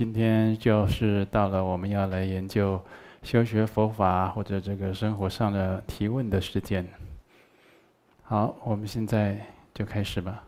啊，今天就是到了我们要来研究修学佛法或者这个生活上的提问的时间。好，我们现在就开始吧。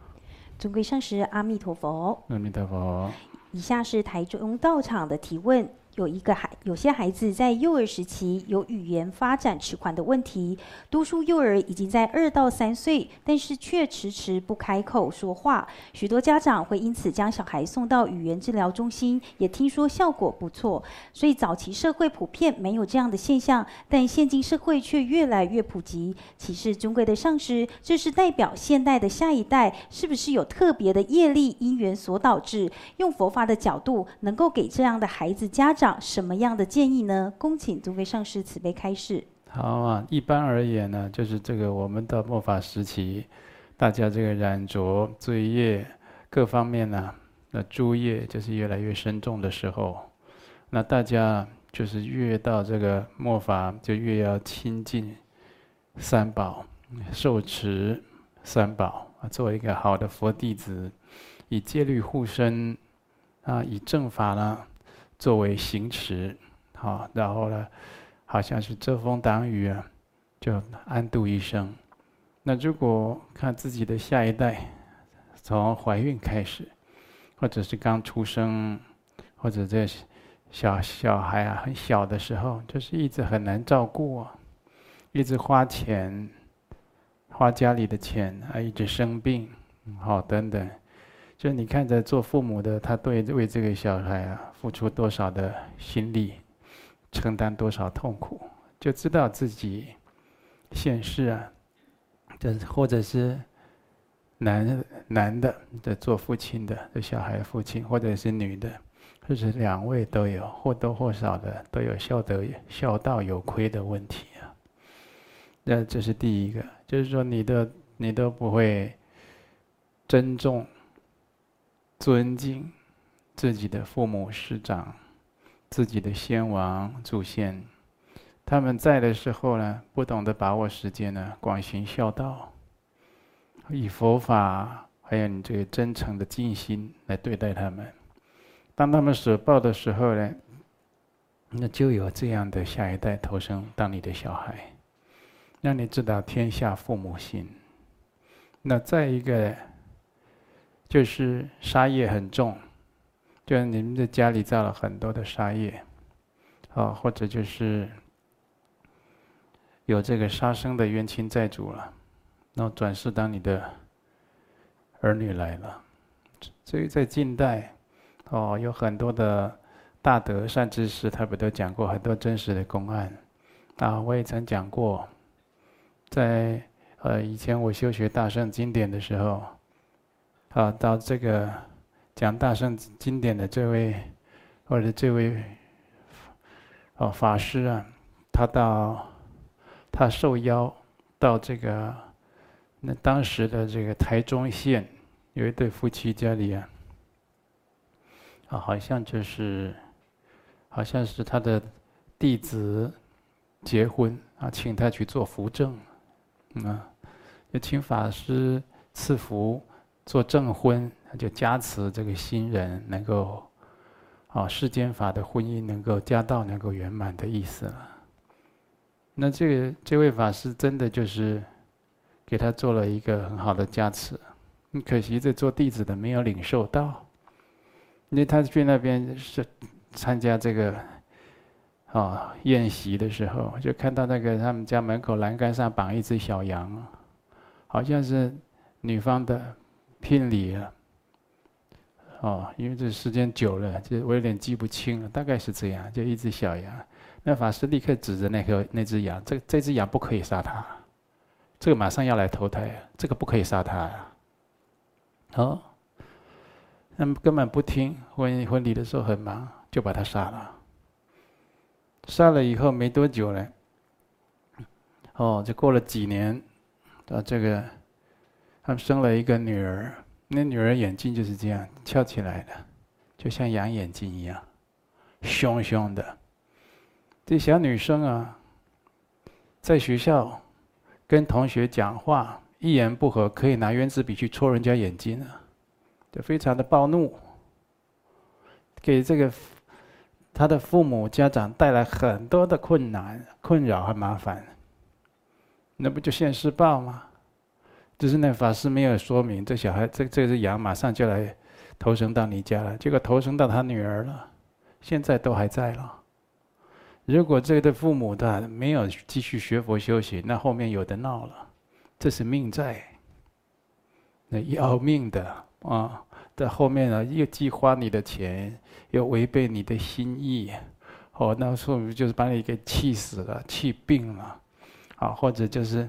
尊贵上师，阿弥陀佛。阿弥陀佛。以下是台中道场的提问。有一个孩，有些孩子在幼儿时期有语言发展迟缓的问题，多数幼儿已经在二到三岁，但是却迟迟不开口说话。许多家长会因此将小孩送到语言治疗中心，也听说效果不错。所以早期社会普遍没有这样的现象，但现今社会却越来越普及。启示尊贵的上师，这是代表现代的下一代是不是有特别的业力因缘所导致？用佛法的角度，能够给这样的孩子家长。什么样的建议呢？恭请诸位上师慈悲开示。好啊，一般而言呢，就是这个我们的末法时期，大家这个染着罪业各方面呢，那诸业就是越来越深重的时候，那大家就是越到这个末法，就越要亲近三宝，受持三宝啊，做一个好的佛弟子，以戒律护身啊，以正法呢。作为行持，好，然后呢，好像是遮风挡雨啊，就安度一生。那如果看自己的下一代，从怀孕开始，或者是刚出生，或者这小小孩啊很小的时候，就是一直很难照顾啊，一直花钱，花家里的钱啊，一直生病，好等等。就你看着做父母的，他对为这个小孩啊付出多少的心力，承担多少痛苦，就知道自己现世啊，这或者是男男的的做父亲的，的小孩父亲，或者是女的，或者两位都有或多或少的都有孝德孝道有亏的问题啊。那这是第一个，就是说你的你都不会尊重。尊敬自己的父母师长，自己的先王祖先，他们在的时候呢，不懂得把握时间呢，广行孝道，以佛法还有你这个真诚的静心来对待他们。当他们舍报的时候呢，那就有这样的下一代投生当你的小孩，让你知道天下父母心。那再一个。就是杀业很重，就是你们在家里造了很多的杀业，啊，或者就是有这个杀生的冤亲债主了，那转世当你的儿女来了。所以在近代，哦，有很多的大德善知识，他们都讲过很多真实的公案。啊，我也曾讲过，在呃以前我修学大乘经典的时候。啊，到这个讲大圣经典的这位，或者这位哦法师啊，他到他受邀到这个那当时的这个台中县有一对夫妻家里啊，啊好像就是好像是他的弟子结婚啊，请他去做扶正，啊，就请法师赐福。做证婚，就加持这个新人能够，啊，世间法的婚姻能够家道能够圆满的意思了。那这个这位法师真的就是给他做了一个很好的加持，可惜这做弟子的没有领受到，因为他去那边是参加这个啊宴席的时候，就看到那个他们家门口栏杆上绑一只小羊，好像是女方的。聘礼啊，哦，因为这时间久了，就我有点记不清了，大概是这样，就一只小羊。那法师立刻指着那个那只羊，这这只羊不可以杀它，这个马上要来投胎，这个不可以杀它呀。哦，那么根本不听，婚婚礼的时候很忙，就把它杀了。杀了以后没多久呢，哦，就过了几年，啊，这个。他们生了一个女儿，那女儿眼睛就是这样翘起来的，就像羊眼睛一样，凶凶的。这小女生啊，在学校跟同学讲话，一言不合可以拿原子笔去戳人家眼睛啊，就非常的暴怒。给这个他的父母家长带来很多的困难、困扰和麻烦，那不就现世报吗？只是那法师没有说明，这小孩这这只羊马上就来投生到你家了，结果投生到他女儿了，现在都还在了。如果这个的父母他没有继续学佛修行，那后面有的闹了，这是命债，那要命的啊！在后面呢，又既花你的钱，又违背你的心意，哦，那说明就是把你给气死了、气病了，啊，或者就是，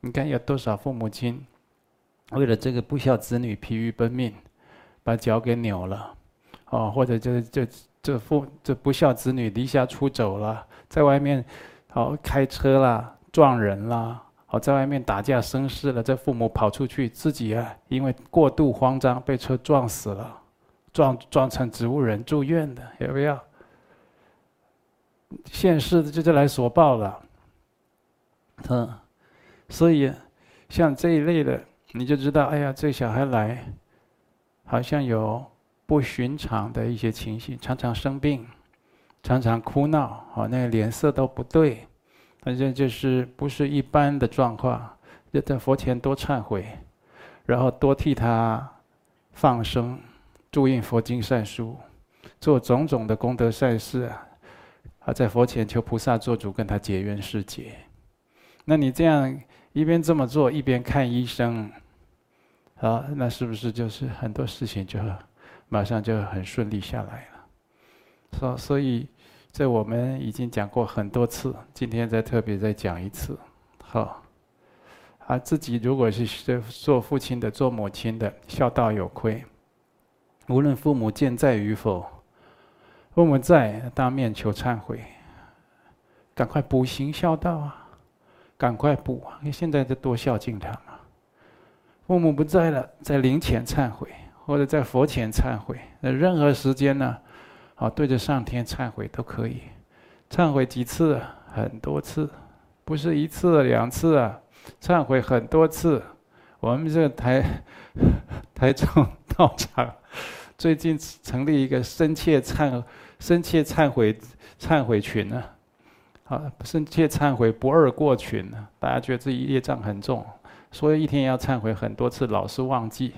你看有多少父母亲。为了这个不孝子女疲于奔命，把脚给扭了，哦，或者就是这这父这不孝子女离家出走了，在外面，哦开车啦撞人啦，哦在外面打架生事了，这父母跑出去，自己啊因为过度慌张被车撞死了，撞撞成植物人住院的要不要？现世的就是来索报了，嗯，所以像这一类的。你就知道，哎呀，这小孩来，好像有不寻常的一些情绪，常常生病，常常哭闹，哦，那个脸色都不对，反正就是不是一般的状况。就在佛前多忏悔，然后多替他放生，注印佛经善书，做种种的功德善事啊，啊，在佛前求菩萨做主，跟他结缘世结。那你这样一边这么做，一边看医生。啊，那是不是就是很多事情就马上就很顺利下来了？所所以，这我们已经讲过很多次，今天再特别再讲一次。好，啊，自己如果是做父亲的、做母亲的，孝道有亏，无论父母健在与否，父母在当面求忏悔，赶快补行孝道啊，赶快补啊！你现在就多孝敬他嘛。父母不在了，在灵前忏悔，或者在佛前忏悔，那任何时间呢，啊，对着上天忏悔都可以。忏悔几次？很多次，不是一次两次啊，忏悔很多次。我们这台 台中道场最近成立一个深切忏深切忏悔忏悔群呢，啊，深切忏悔不二过群呢，大家觉得自己业障很重。所以一天要忏悔很多次，老是忘记。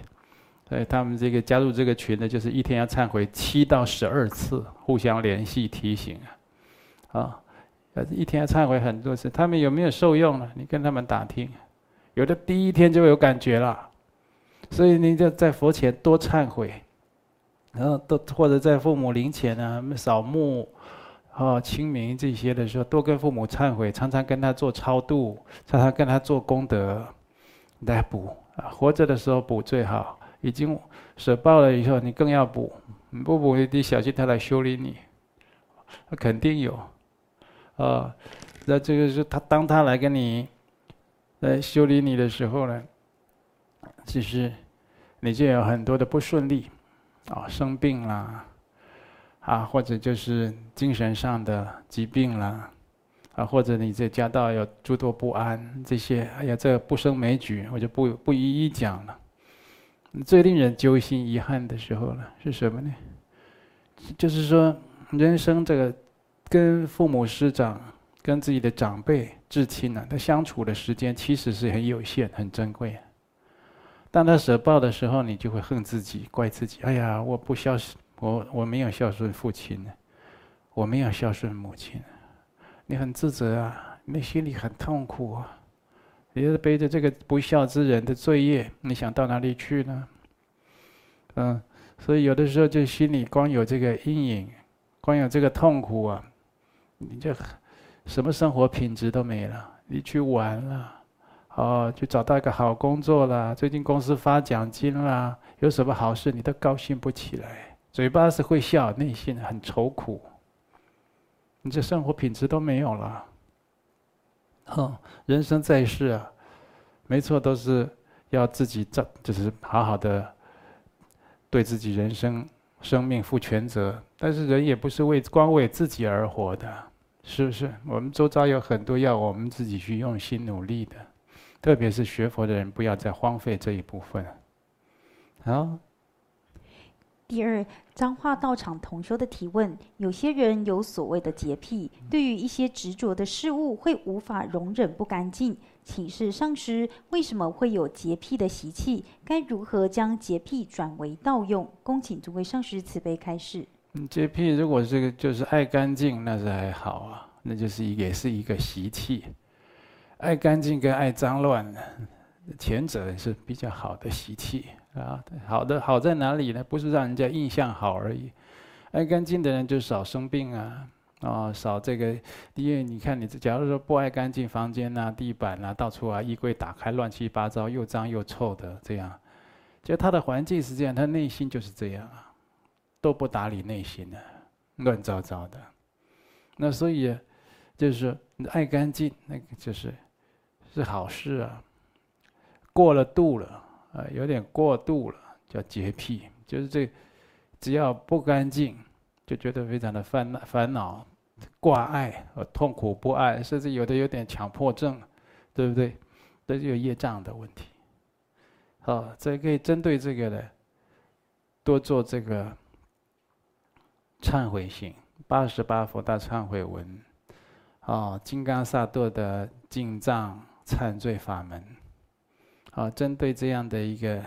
所以他们这个加入这个群的，就是一天要忏悔七到十二次，互相联系提醒啊。啊，一天要忏悔很多次，他们有没有受用呢？你跟他们打听，有的第一天就有感觉了。所以你就在佛前多忏悔，然后都或者在父母灵前啊，扫墓、啊清明这些的时候，多跟父母忏悔，常常跟他做超度，常常跟他做功德。来补啊！活着的时候补最好，已经舍报了以后，你更要补。你不补，你得小心他来修理你。他肯定有，啊，那这个是他当他来跟你来修理你的时候呢，其实你就有很多的不顺利，啊，生病啦，啊，或者就是精神上的疾病啦。啊，或者你这家道有诸多不安，这些，哎呀，这不胜枚举，我就不不一一讲了。最令人揪心遗憾的时候呢，是什么呢？就是说，人生这个跟父母师长、跟自己的长辈至亲呢，他相处的时间其实是很有限、很珍贵。当他舍报的时候，你就会恨自己、怪自己。哎呀，我不孝顺，我我没有孝顺父亲呢，我没有孝顺母亲。你很自责啊，你心里很痛苦啊，你是背着这个不孝之人的罪业，你想到哪里去呢？嗯，所以有的时候就心里光有这个阴影，光有这个痛苦啊，你就什么生活品质都没了。你去玩了，哦，去找到一个好工作了，最近公司发奖金了，有什么好事你都高兴不起来，嘴巴是会笑，内心很愁苦。你这生活品质都没有了，哼，人生在世啊，没错，都是要自己照，就是好好的对自己人生生命负全责。但是人也不是为光为自己而活的，是不是？我们周遭有很多要我们自己去用心努力的，特别是学佛的人，不要再荒废这一部分。好。第二，彰化道场同修的提问：有些人有所谓的洁癖，对于一些执着的事物会无法容忍不干净。请示上师，为什么会有洁癖的习气？该如何将洁癖转为道用？恭请诸位上师慈悲开示。洁癖如果是个就是爱干净，那是还好啊，那就是也是一个习气。爱干净跟爱脏乱，前者是比较好的习气。啊，好的好在哪里呢？不是让人家印象好而已。爱干净的人就少生病啊，啊，少这个。因为你看，你假如说不爱干净，房间啊、地板啊、到处啊、衣柜打开乱七八糟，又脏又臭的这样，就他的环境是这样，他内心就是这样啊，都不打理内心的，乱糟糟的。那所以，就是爱干净，那个就是是好事啊。过了度了。啊，有点过度了，叫洁癖，就是这，只要不干净，就觉得非常的烦恼、烦恼、挂碍和痛苦不安，甚至有的有点强迫症，对不对？这就有业障的问题。好，这可以针对这个的，多做这个忏悔行，八十八佛大忏悔文，啊，金刚萨埵的净障忏罪法门。啊，针对这样的一个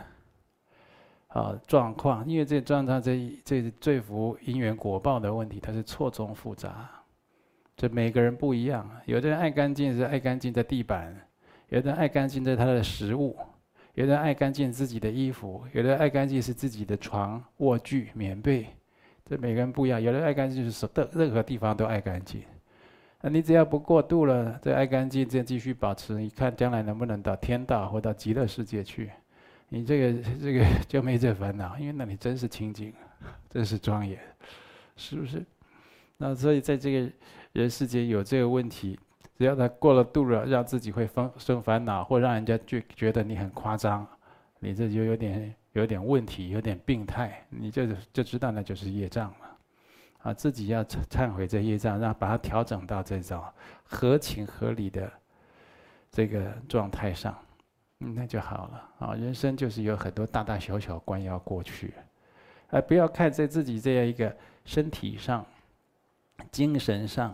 啊状况，因为这状况这这罪福因缘果报的问题，它是错综复杂，这每个人不一样。有的人爱干净是爱干净的地板，有的人爱干净在他的食物，有的人爱干净自己的衣服，有的人爱干净是自己的床、卧具、棉被，这每个人不一样。有的人爱干净就是什么任何地方都爱干净。那你只要不过度了，这爱干净，这继续保持，你看将来能不能到天道或到极乐世界去？你这个这个就没这烦恼，因为那里真是清净，真是庄严，是不是？那所以在这个人世间有这个问题，只要他过了度了，让自己会生生烦恼，或让人家觉觉得你很夸张，你这就有点有点问题，有点病态，你就就知道那就是业障了。啊，自己要忏悔这业障，让把它调整到这种合情合理的这个状态上，那就好了。啊，人生就是有很多大大小小关要过去，而不要看在自己这样一个身体上、精神上，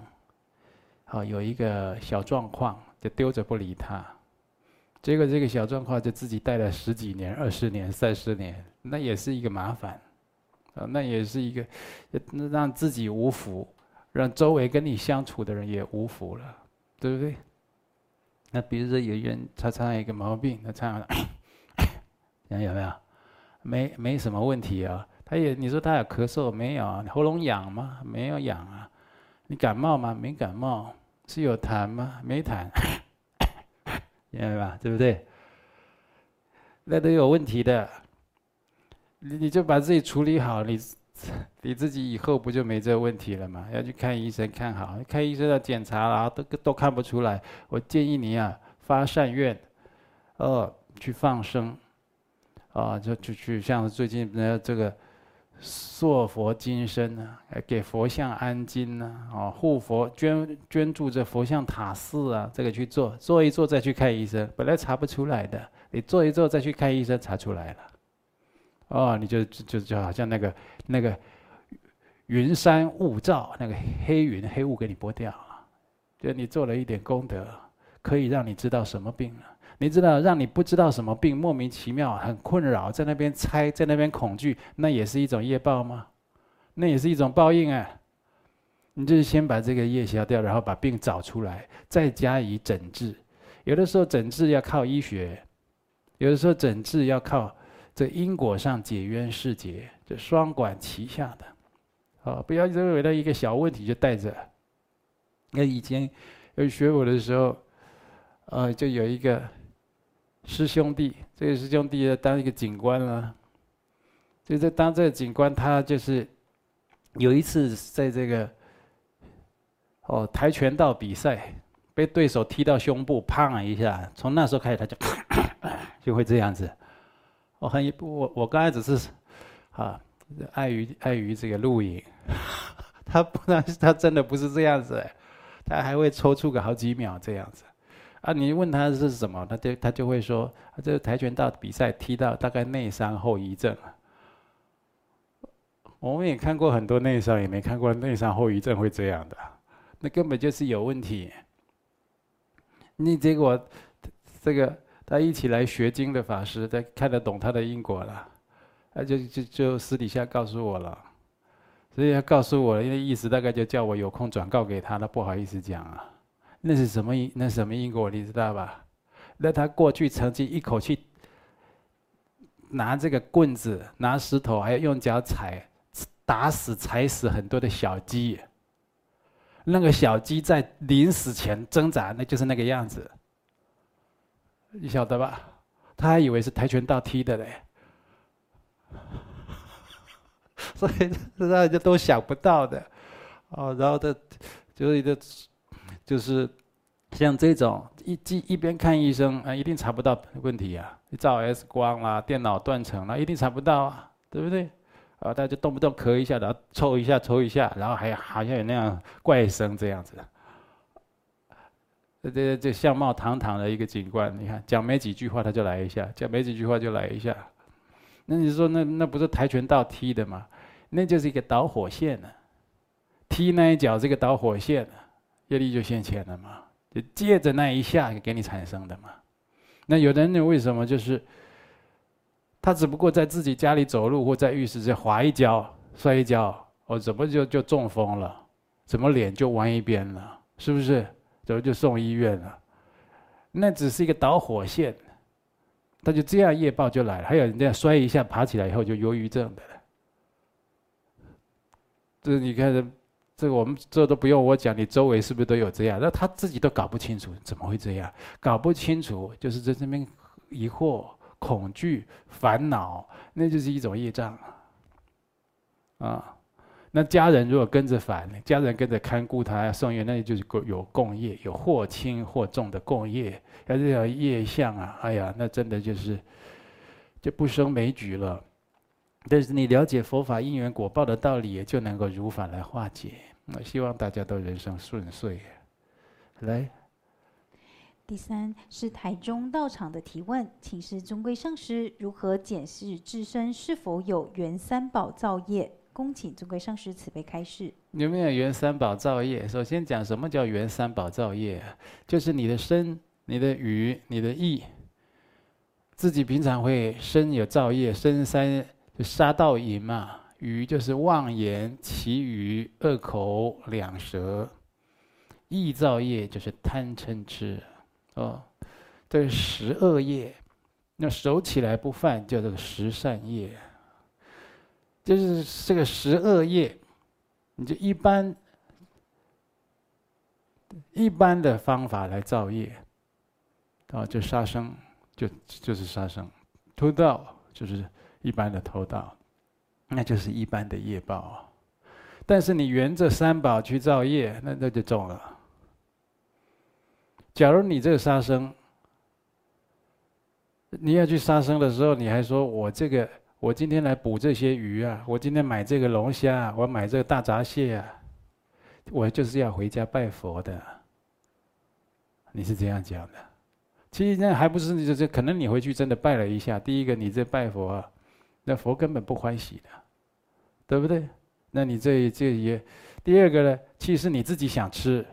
啊，有一个小状况就丢着不理他，结果这个小状况就自己带了十几年、二十年、三十年，那也是一个麻烦。啊，那也是一个，让自己无福，让周围跟你相处的人也无福了，对不对？那比如说有人他常常一个毛病，他常常，你看有没有？没没什么问题啊。他也你说他有咳嗽没有啊？喉咙痒吗？没有痒啊。你感冒吗？没感冒。是有痰吗？没痰。明白吧？对不对？那都有问题的。你你就把自己处理好，你你自己以后不就没这个问题了吗？要去看医生看好，看医生要检查了都都看不出来。我建议你啊，发善愿，哦，去放生，啊，就就去像最近的这个塑佛金身啊，给佛像安金啊，啊，护佛捐捐助这佛像塔寺啊，这个去做，做一做再去看医生，本来查不出来的，你做一做再去看医生，查出来了。哦，你就就就好像那个那个云山雾罩，那个黑云黑雾给你拨掉了，就你做了一点功德，可以让你知道什么病了。你知道让你不知道什么病，莫名其妙很困扰，在那边猜，在那边恐惧，那也是一种业报吗？那也是一种报应啊。你就是先把这个业消掉，然后把病找出来，再加以诊治。有的时候诊治要靠医学，有的时候诊治要靠。这因果上解冤释结，这双管齐下的，啊，不要认为了一个小问题就带着。那以前有学武的时候，呃，就有一个师兄弟，这个师兄弟当一个警官了，就在当这个警官，他就是有一次在这个哦跆拳道比赛，被对手踢到胸部，砰一下，从那时候开始他就 就会这样子。我很我我刚才只是，啊，碍于碍于这个录影，他不然他真的不是这样子，他还会抽搐个好几秒这样子，啊，你问他是什么，他就他就会说，这个跆拳道比赛踢到大概内伤后遗症，我们也看过很多内伤，也没看过内伤后遗症会这样的，那根本就是有问题。你结果这个他一起来学经的法师，他看得懂他的因果了，他就就就私底下告诉我了，所以他告诉我，因为意思大概就叫我有空转告给他，他不好意思讲啊。那是什么因？那什么因果？你知道吧？那他过去曾经一口气拿这个棍子、拿石头，还要用脚踩，打死、踩死很多的小鸡。那个小鸡在临死前挣扎，那就是那个样子。你晓得吧？他还以为是跆拳道踢的嘞，所以大家都想不到的。哦，然后他就是一个。就是像这种一一边看医生啊，一定查不到问题啊！你照 X 光啦，电脑断层啦，一定查不到啊，对不对？啊，大家动不动咳一下，然后抽一下，抽一下，然后还好像有那样怪声这样子。这这这相貌堂堂的一个警官，你看讲没几句话他就来一下，讲没几句话就来一下。那你说那那不是跆拳道踢的吗？那就是一个导火线呢，踢那一脚这个导火线。业力就现前了嘛，就借着那一下给你产生的嘛。那有的人为什么就是，他只不过在自己家里走路或在浴室就滑一跤摔一跤，哦，怎么就就中风了？怎么脸就弯一边了？是不是？怎么就送医院了？那只是一个导火线，他就这样业报就来了。还有人这样摔一下爬起来以后就忧郁症的，这你看这个我们这都不用我讲，你周围是不是都有这样？那他自己都搞不清楚，怎么会这样？搞不清楚，就是在这边疑惑、恐惧、烦恼，那就是一种业障啊。那家人如果跟着反，家人跟着看顾他要送医，那就是有共业，有或轻或重的共业，要这条业相啊，哎呀，那真的就是就不胜枚举了。但是你了解佛法因缘果报的道理，也就能够如法来化解。我希望大家都人生顺遂。来，第三是台中道场的提问，请示尊贵上师如何检视自身是否有缘三宝造业？恭请尊贵上师慈悲开示。有没有缘三宝造业？首先讲什么叫缘三宝造业？就是你的身、你的语、你的意，自己平常会身有造业，身三就杀盗淫嘛。语就是妄言、綺语、恶口、两舌；意造业就是贪嗔痴，哦，这十恶业。那守起来不犯，叫做十善业。就是这个十二业，你就一般一般的方法来造业，啊，就杀生，就就是杀生；偷盗就是一般的偷盗。那就是一般的业报，但是你沿着三宝去造业，那那就重了。假如你这个杀生，你要去杀生的时候，你还说我这个我今天来捕这些鱼啊，我今天买这个龙虾，我买这个大闸蟹啊，我就是要回家拜佛的。你是这样讲的，其实那还不是你这这，可能你回去真的拜了一下。第一个，你这拜佛啊，那佛根本不欢喜的。对不对？那你这这也，第二个呢？其实你自己想吃，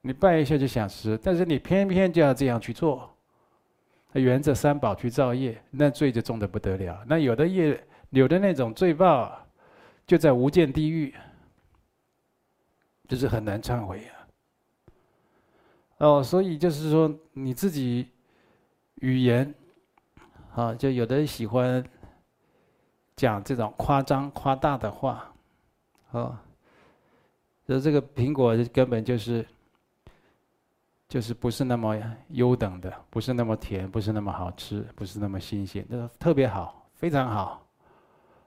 你拜一下就想吃，但是你偏偏就要这样去做，沿着三宝去造业，那罪就重的不得了。那有的业，有的那种罪报，就在无间地狱，就是很难忏悔啊。哦，所以就是说你自己语言，啊，就有的人喜欢。讲这种夸张夸大的话，啊，就这个苹果根本就是，就是不是那么优等的，不是那么甜，不是那么好吃，不是那么新鲜，就是特别好，非常好。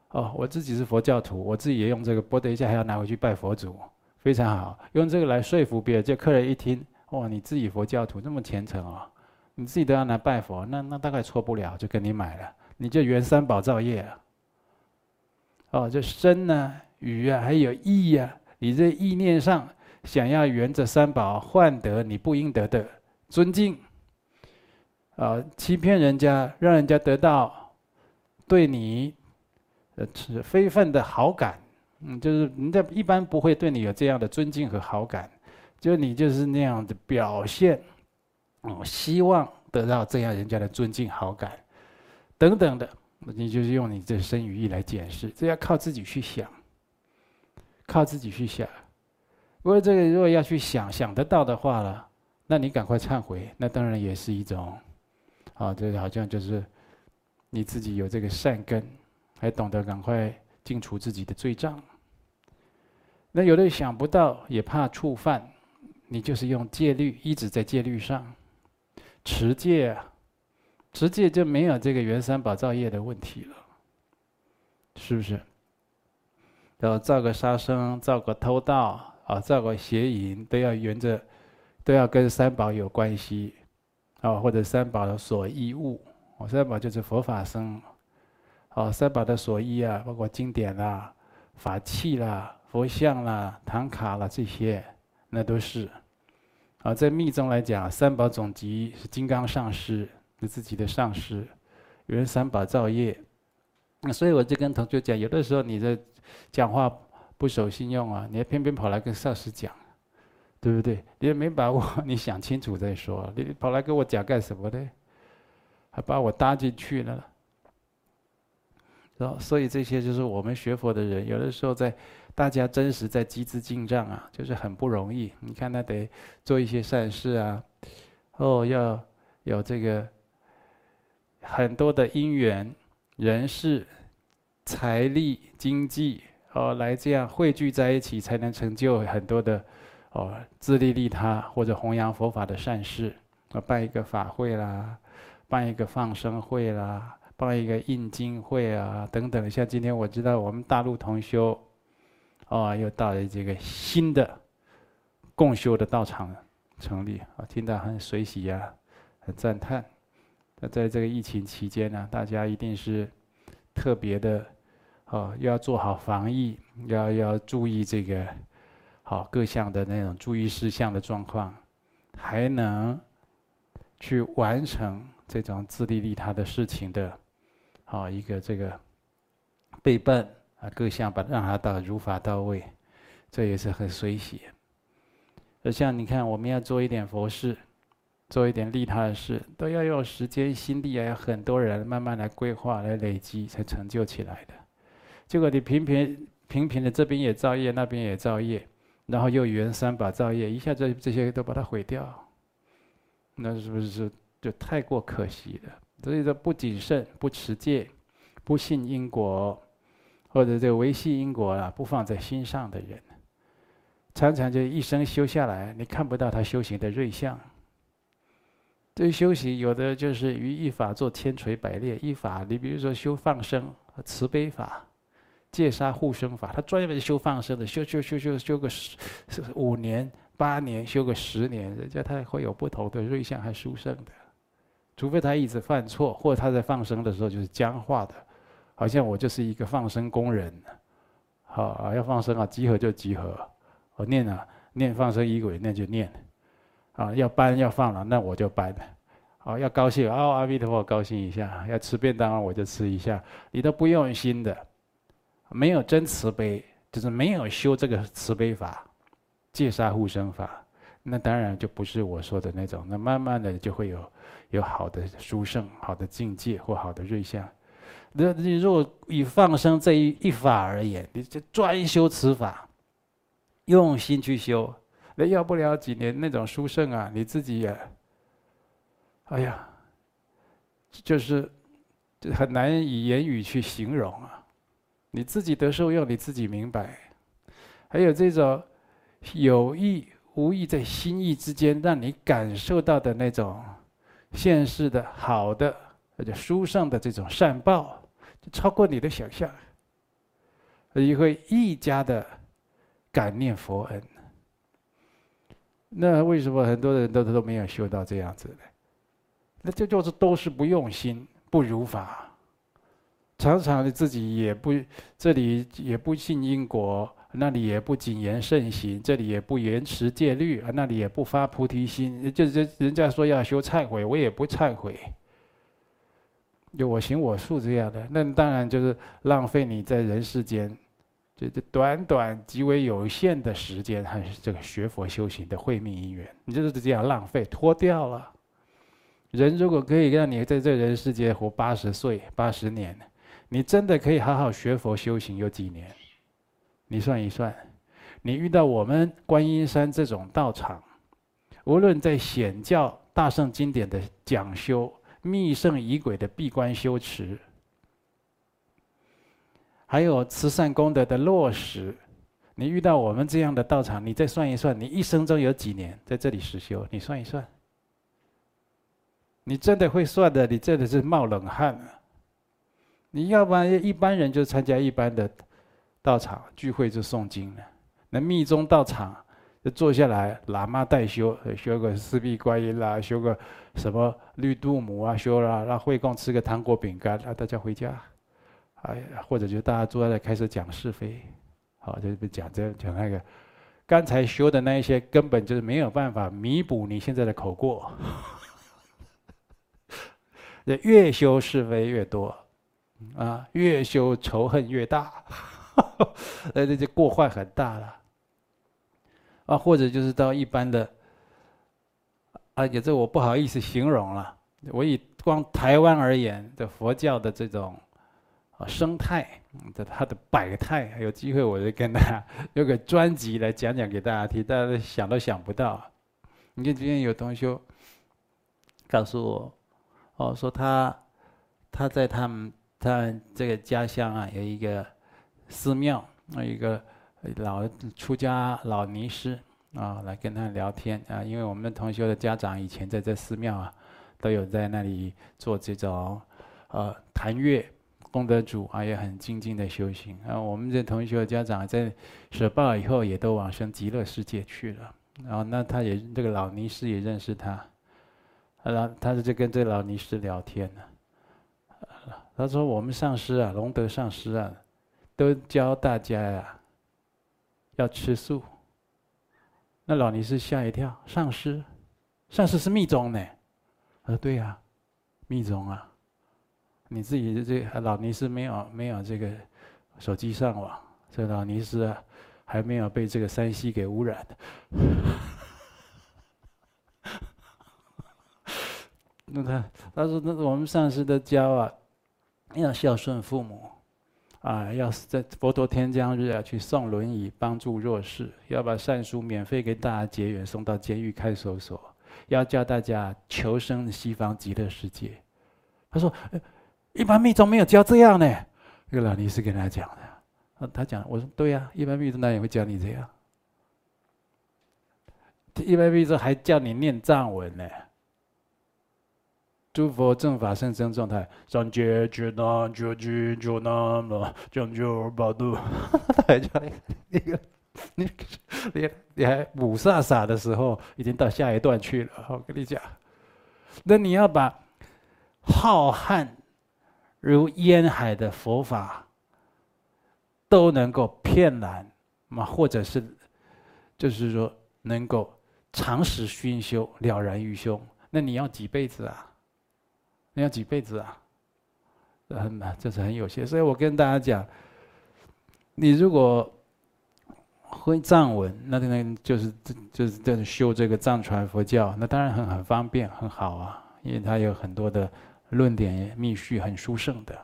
哦，我自己是佛教徒，我自己也用这个，剥等一下还要拿回去拜佛祖，非常好，用这个来说服别人。就客人一听，哇，你自己佛教徒这么虔诚哦，你自己都要拿拜佛，那那大概错不了，就跟你买了，你就缘三宝造业啊。哦，这身呢、啊、语啊，还有意呀、啊，你这意念上想要缘这三宝换得你不应得的尊敬，啊，欺骗人家，让人家得到对你呃，是非分的好感，嗯，就是人家一般不会对你有这样的尊敬和好感，就你就是那样的表现，哦，希望得到这样人家的尊敬好感，等等的，你就是用你这身语意来解释，这要靠自己去想，靠自己去想。不过这个如果要去想想得到的话了，那你赶快忏悔，那当然也是一种。啊，这好像就是你自己有这个善根，还懂得赶快净除自己的罪障。那有的想不到，也怕触犯，你就是用戒律，一直在戒律上持戒啊，持戒就没有这个原三宝造业的问题了，是不是？然后造个杀生，造个偷盗啊，造个邪淫，都要沿着，都要跟三宝有关系。啊，或者三宝的所依物，哦，三宝就是佛法僧，哦，三宝的所依啊，包括经典啦、法器啦、佛像啦、唐卡啦这些，那都是。啊，在密宗来讲，三宝总集是金刚上师，是自己的上师，缘三宝造业。那所以我就跟同学讲，有的时候你在讲话不守信用啊，你还偏偏跑来跟上师讲。对不对？你也没把握，你想清楚再说。你跑来跟我讲干什么呢？还把我搭进去了。然后所以这些就是我们学佛的人，有的时候在大家真实在集资进账啊，就是很不容易。你看他得做一些善事啊，哦，要有这个很多的因缘、人事、财力、经济哦，来这样汇聚在一起，才能成就很多的。哦，自利利他或者弘扬佛法的善事，啊，办一个法会啦，办一个放生会啦，办一个印经会啊，等等。像今天我知道我们大陆同修，哦，又到了这个新的共修的道场成立，啊，听到很随喜啊，很赞叹。那在这个疫情期间呢，大家一定是特别的，哦，要做好防疫，要要注意这个。好，各项的那种注意事项的状况，还能去完成这种自利利他的事情的，好一个这个备办啊，各项把让他到如法到位，这也是很随喜。而像你看，我们要做一点佛事，做一点利他的事，都要用时间心力啊，要很多人慢慢来规划来累积，才成就起来的。结果你平平平平的这边也造业，那边也造业。然后又缘三宝造业，一下子这些都把它毁掉，那是不是就太过可惜了？所以说不谨慎、不持戒、不信因果，或者这个维系因果啊，不放在心上的人，常常就一生修下来，你看不到他修行的瑞相。对修行有的就是于一法做千锤百炼，一法你比如说修放生、慈悲法。戒杀护生法，他专门修放生的，修修修修修个十五年八年，修个十年，人家他会有不同的瑞相和殊胜的。除非他一直犯错，或者他在放生的时候就是僵化的，好像我就是一个放生工人，好啊，要放生啊，集合就集合，我念啊念放生仪轨，那就念，啊要搬要放了，那我就搬，啊要高兴哦，阿弥陀佛高兴一下，要吃便当我就吃一下，你都不用心的。没有真慈悲，就是没有修这个慈悲法、戒杀护生法，那当然就不是我说的那种。那慢慢的就会有有好的殊胜、好的境界或好的瑞相。那你如果以放生这一一法而言，你就专修此法，用心去修，那要不了几年那种殊胜啊，你自己也，哎呀，就是很难以言语去形容啊。你自己得受用，你自己明白。还有这种有意无意在心意之间，让你感受到的那种现世的好的或者书上的这种善报，就超过你的想象。你会愈加的感念佛恩。那为什么很多人都都没有修到这样子呢？那这就是都是不用心，不如法。常常你自己也不，这里也不信因果，那里也不谨言慎行，这里也不严持戒律，啊，那里也不发菩提心，就是人家说要修忏悔，我也不忏悔。就我行我素这样的，那当然就是浪费你在人世间，这这短短极为有限的时间，还是这个学佛修行的慧命因缘，你就是这样浪费脱掉了。人如果可以让你在这人世间活八十岁、八十年，你真的可以好好学佛修行有几年？你算一算，你遇到我们观音山这种道场，无论在显教大圣经典的讲修。密圣仪轨的闭关修持，还有慈善功德的落实，你遇到我们这样的道场，你再算一算，你一生中有几年在这里实修？你算一算，你真的会算的，你真的是冒冷汗啊！你要不然一般人就参加一般的道场聚会就诵经了，那密宗道场。就坐下来，喇嘛代修，修个四臂观音啦，修个什么绿度母啊，修了，让会供吃个糖果饼干，让大家回家。哎，或者就大家坐在那开始讲是非，好，就讲这讲那个，刚才修的那一些根本就是没有办法弥补你现在的口过。越修是非越多，啊，越修仇恨越大，那这就过患很大了。啊，或者就是到一般的，啊，也这我不好意思形容了。我以光台湾而言的佛教的这种啊生态的它的百态，有机会我就跟大家有个专辑来讲讲给大家听，大家想都想不到。你看今天有同学告诉我，哦，说他他在他们他这个家乡啊有一个寺庙，有一个。老出家老尼师啊，来跟他聊天啊，因为我们的同学的家长以前在这寺庙啊，都有在那里做这种呃弹乐功德主啊，也很精进的修行啊。我们这同学的家长在舍报以后，也都往生极乐世界去了。然后那他也这个老尼师也认识他，然后他就跟这个老尼师聊天呢。他说：“我们上师啊，龙德上师啊，都教大家呀。”要吃素，那老尼师吓一跳，上师，上师是密宗呢？他说对呀、啊，密宗啊，你自己这老尼师没有没有这个手机上网，这老尼师啊还没有被这个三西给污染。那他他说那我们上师的教啊，要孝顺父母。啊，要在佛陀天降日啊，去送轮椅帮助弱势，要把善书免费给大家结缘，送到监狱看守所，要教大家求生西方极乐世界。他说，一般密宗没有教这样呢。这个老尼师跟他讲的，他讲，我说对呀、一般密宗哪里会教你这样？一般密宗还叫你念藏文呢。诸佛正法甚深状态，三界觉难觉尽觉难，将就八度。还叫你个，你你你还雾煞煞的时候，已经到下一段去了。我跟你讲，那你要把浩瀚如烟海的佛法都能够遍览嘛，或者是就是说能够长时熏修了然于胸，那你要几辈子啊？你要几辈子啊？很难，这是很有限。所以我跟大家讲，你如果会藏文，那那就是就是在修这个藏传佛教，那当然很很方便，很好啊，因为它有很多的论点密续很殊胜的。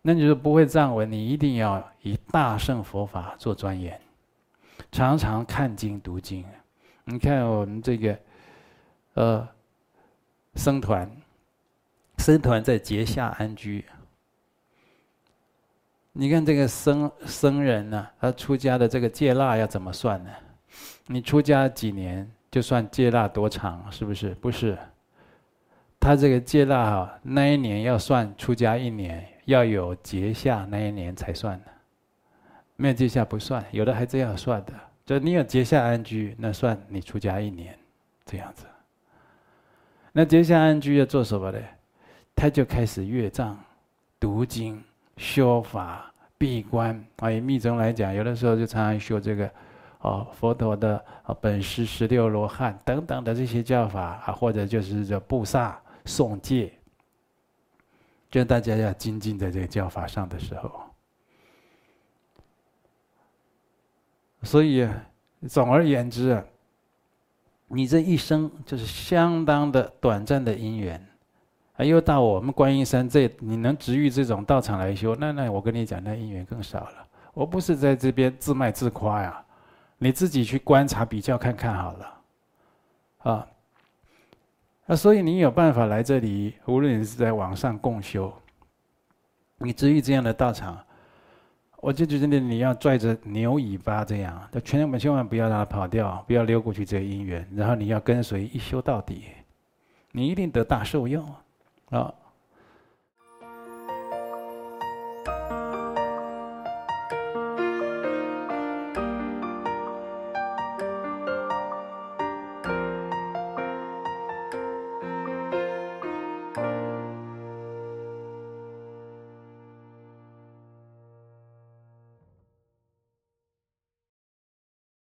那你说不会藏文，你一定要以大乘佛法做钻研，常常看经读经。你看我们这个呃僧团。僧团在结夏安居。你看这个僧僧人呢、他出家的这个戒腊要怎么算呢？你出家几年就算戒腊多长，是不是？不是。他这个戒腊哈，那一年要算出家一年，要有结下那一年才算的。没有结下不算，有的还这样算的。就你有结下安居，那算你出家一年，这样子。那结下安居要做什么呢？他就开始阅藏、读经、修法、闭关。啊，以密宗来讲，有的时候就常常修这个，哦，佛陀的啊本师十六罗汉等等的这些教法啊，或者就是这布萨、诵戒。就大家要精进在这个教法上的时候。所以，总而言之啊，你这一生就是相当的短暂的因缘，啊，又到我们观音山这，你能值遇这种道场来修，那那我跟你讲，那因缘更少了。我不是在这边自卖自夸呀，你自己去观察比较看看好了，啊，那所以你有办法来这里，无论你是在网上共修，你值遇这样的道场。我就觉得你要拽着牛尾巴这样，就千万千万不要让它跑掉，不要溜过去这个因缘，然后你要跟随一修到底，你一定得大受用啊！